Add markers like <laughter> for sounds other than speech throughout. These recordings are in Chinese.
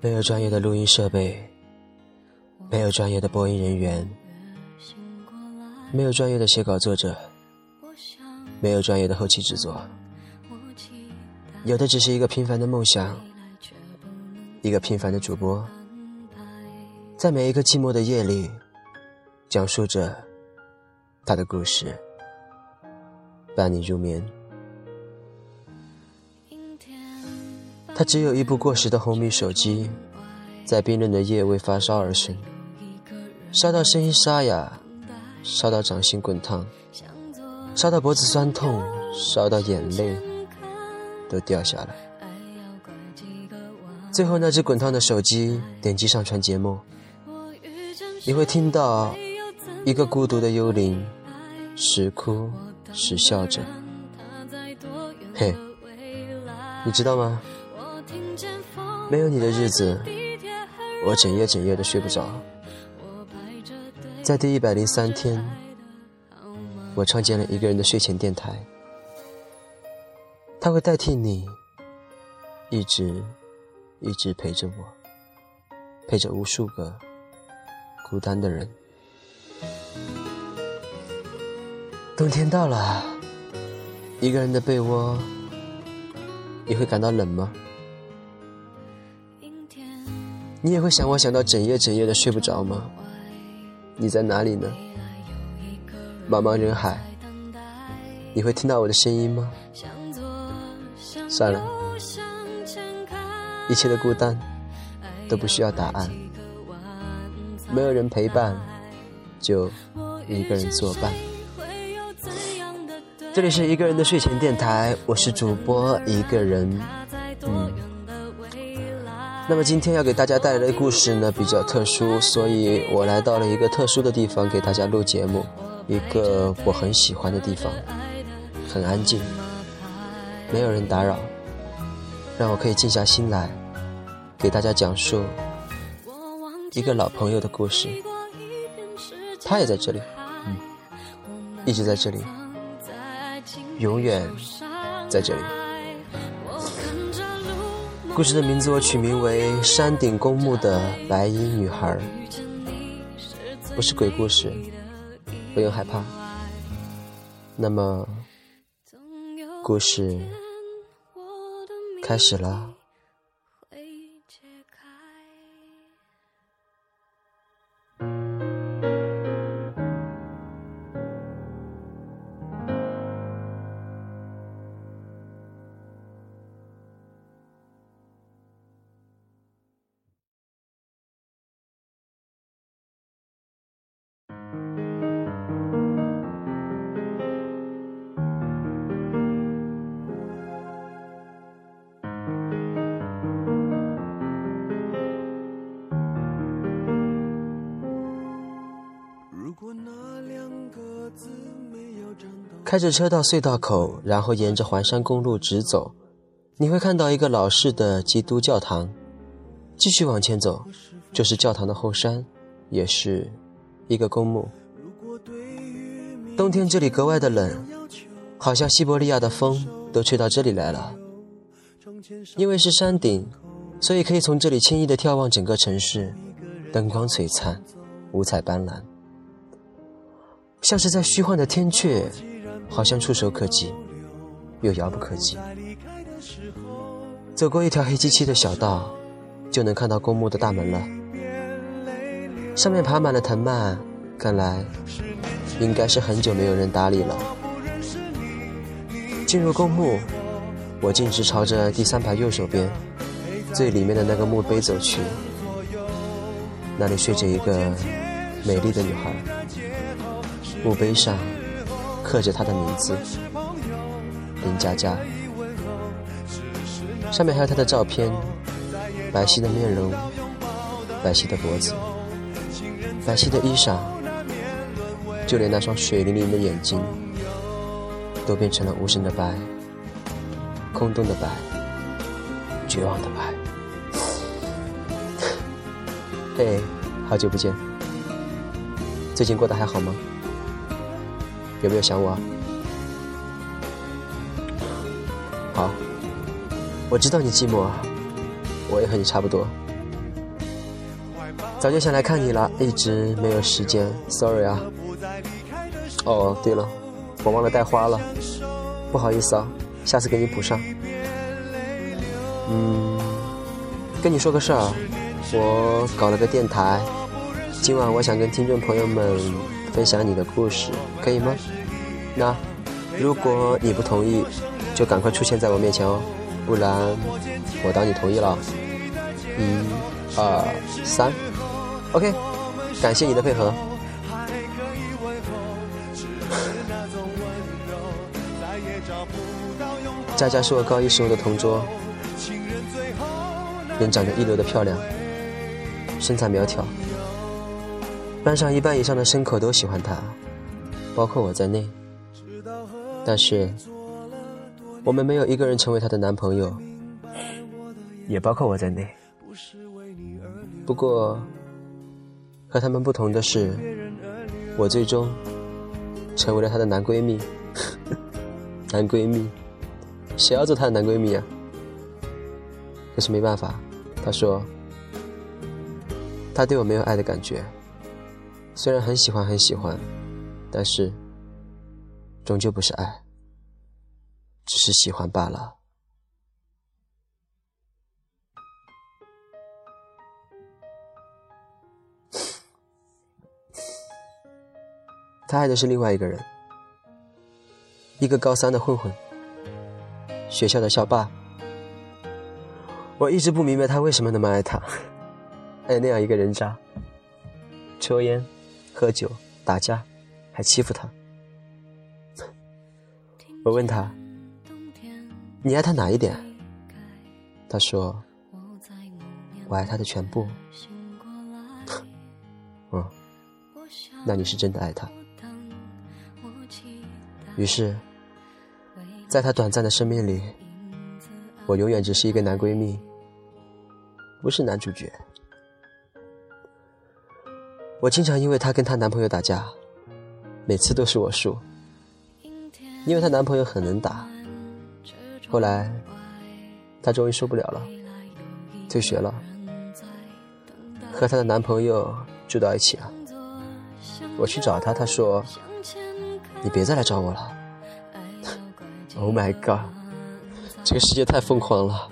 没有专业的录音设备，没有专业的播音人员，没有专业的写稿作者，没有专业的后期制作，有的只是一个平凡的梦想，一个平凡的主播，在每一个寂寞的夜里，讲述着他的故事，伴你入眠。他只有一部过时的红米手机，在冰冷的夜为发烧而生，烧到声音沙哑，烧到掌心滚烫，烧到脖子酸痛，烧到眼泪都掉下来。最后那只滚烫的手机点击上传节目，你会听到一个孤独的幽灵，时哭时笑着。嘿，你知道吗？没有你的日子，我整夜整夜的睡不着。在第一百零三天，我创建了一个人的睡前电台，他会代替你，一直一直陪着我，陪着无数个孤单的人。冬天到了，一个人的被窝，你会感到冷吗？你也会想我想到整夜整夜的睡不着吗？你在哪里呢？茫茫人海，你会听到我的声音吗？算了，一切的孤单都不需要答案。没有人陪伴，就一个人作伴。这里是一个人的睡前电台，我是主播一个人，那么今天要给大家带来的故事呢比较特殊，所以我来到了一个特殊的地方给大家录节目，一个我很喜欢的地方，很安静，没有人打扰，让我可以静下心来给大家讲述一个老朋友的故事。他也在这里，嗯，一直在这里，永远在这里。故事的名字我取名为《山顶公墓的白衣女孩》，不是鬼故事，不用害怕。那么，故事开始了。开着车到隧道口，然后沿着环山公路直走，你会看到一个老式的基督教堂。继续往前走，就是教堂的后山，也是一个公墓。冬天这里格外的冷，好像西伯利亚的风都吹到这里来了。因为是山顶，所以可以从这里轻易的眺望整个城市，灯光璀璨，五彩斑斓，像是在虚幻的天阙。好像触手可及，又遥不可及。走过一条黑漆漆的小道，就能看到公墓的大门了。上面爬满了藤蔓，看来应该是很久没有人打理了。进入公墓，我径直朝着第三排右手边最里面的那个墓碑走去。那里睡着一个美丽的女孩，墓碑上。刻着他的名字林佳佳，上面还有他的照片，白皙的面容，白皙的脖子，白皙的衣裳，就连那双水灵灵的眼睛，都变成了无声的白，空洞的白，绝望的白。<laughs> 嘿，好久不见，最近过得还好吗？有没有想我？好，我知道你寂寞，我也和你差不多。早就想来看你了，一直没有时间，sorry 啊。哦，对了，我忘了带花了，不好意思啊，下次给你补上。嗯，跟你说个事儿，我搞了个电台，今晚我想跟听众朋友们分享你的故事，可以吗？那如果你不同意，就赶快出现在我面前哦，不然我当你同意了。一、二、三，OK，感谢你的配合。佳佳是我高一时候的同桌，人长得一流的漂亮，身材苗条，班上一半以上的牲口都喜欢她，包括我在内。但是，我们没有一个人成为她的男朋友，也包括我在内。不过，和他们不同的是，我最终成为了她的男闺蜜。<laughs> 男闺蜜，谁要做她的男闺蜜啊？可是没办法，她说，她对我没有爱的感觉，虽然很喜欢很喜欢，但是终究不是爱，只是喜欢罢了。他爱的是另外一个人，一个高三的混混，学校的校霸。我一直不明白他为什么那么爱他，<laughs> 爱那样一个人渣，抽烟、喝酒、打架，还欺负他。我问他：“你爱他哪一点？”他说：“我爱他的全部。” <laughs> 嗯，那你是真的爱他。于是，在他短暂的生命里，我永远只是一个男闺蜜，不是男主角。我经常因为她跟她男朋友打架，每次都是我输，因为她男朋友很能打。后来，她终于受不了了，退学了，和她的男朋友住到一起了。我去找她，她说。你别再来找我了。<laughs> Oh my god，这个世界太疯狂了！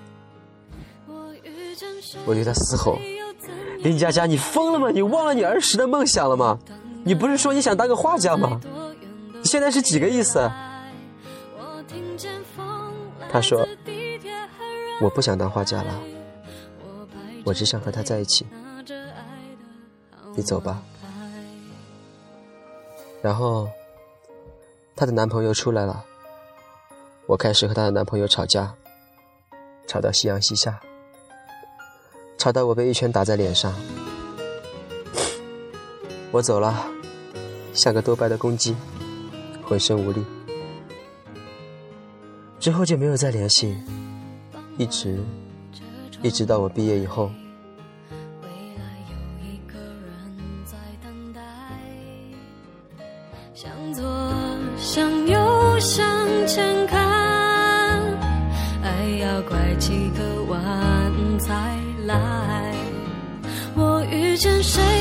我对他嘶吼：“林佳佳，你疯了吗？你忘了你儿时的梦想了吗？你不是说你想当个画家吗？你现在是几个意思？”他说：“我不想当画家了，我只想和他在一起。你走吧。”然后。她的男朋友出来了，我开始和她的男朋友吵架，吵到夕阳西下，吵到我被一拳打在脸上，我走了，像个多败的公鸡，浑身无力。之后就没有再联系，一直，一直到我毕业以后。向左，向右，向前看，爱要拐几遇见谁？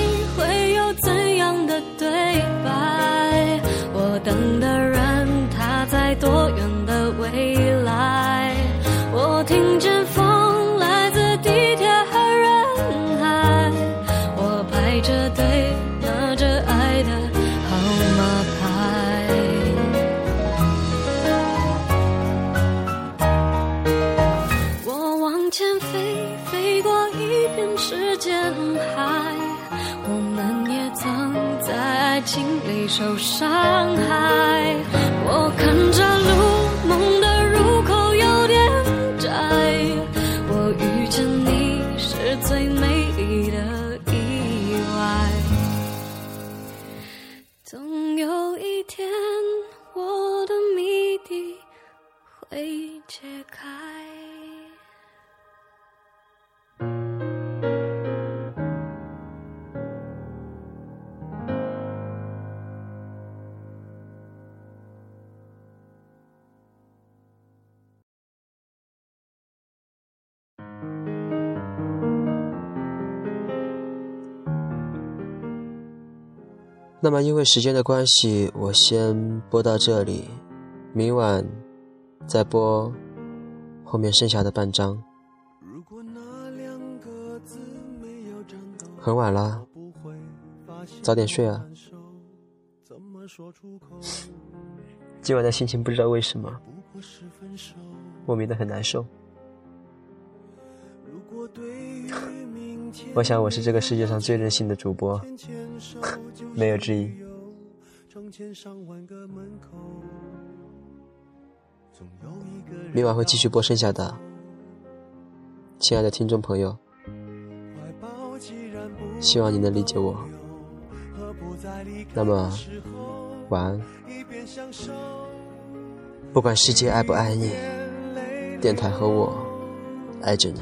受伤害，那么，因为时间的关系，我先播到这里，明晚再播后面剩下的半章。很晚了，早点睡啊。今晚的心情不知道为什么，莫名的很难受。我想我是这个世界上最任性的主播，没有之一。明晚会继续播剩下的，亲爱的听众朋友，希望你能理解我。那么，晚安。不管世界爱不爱你，电台和我爱着你。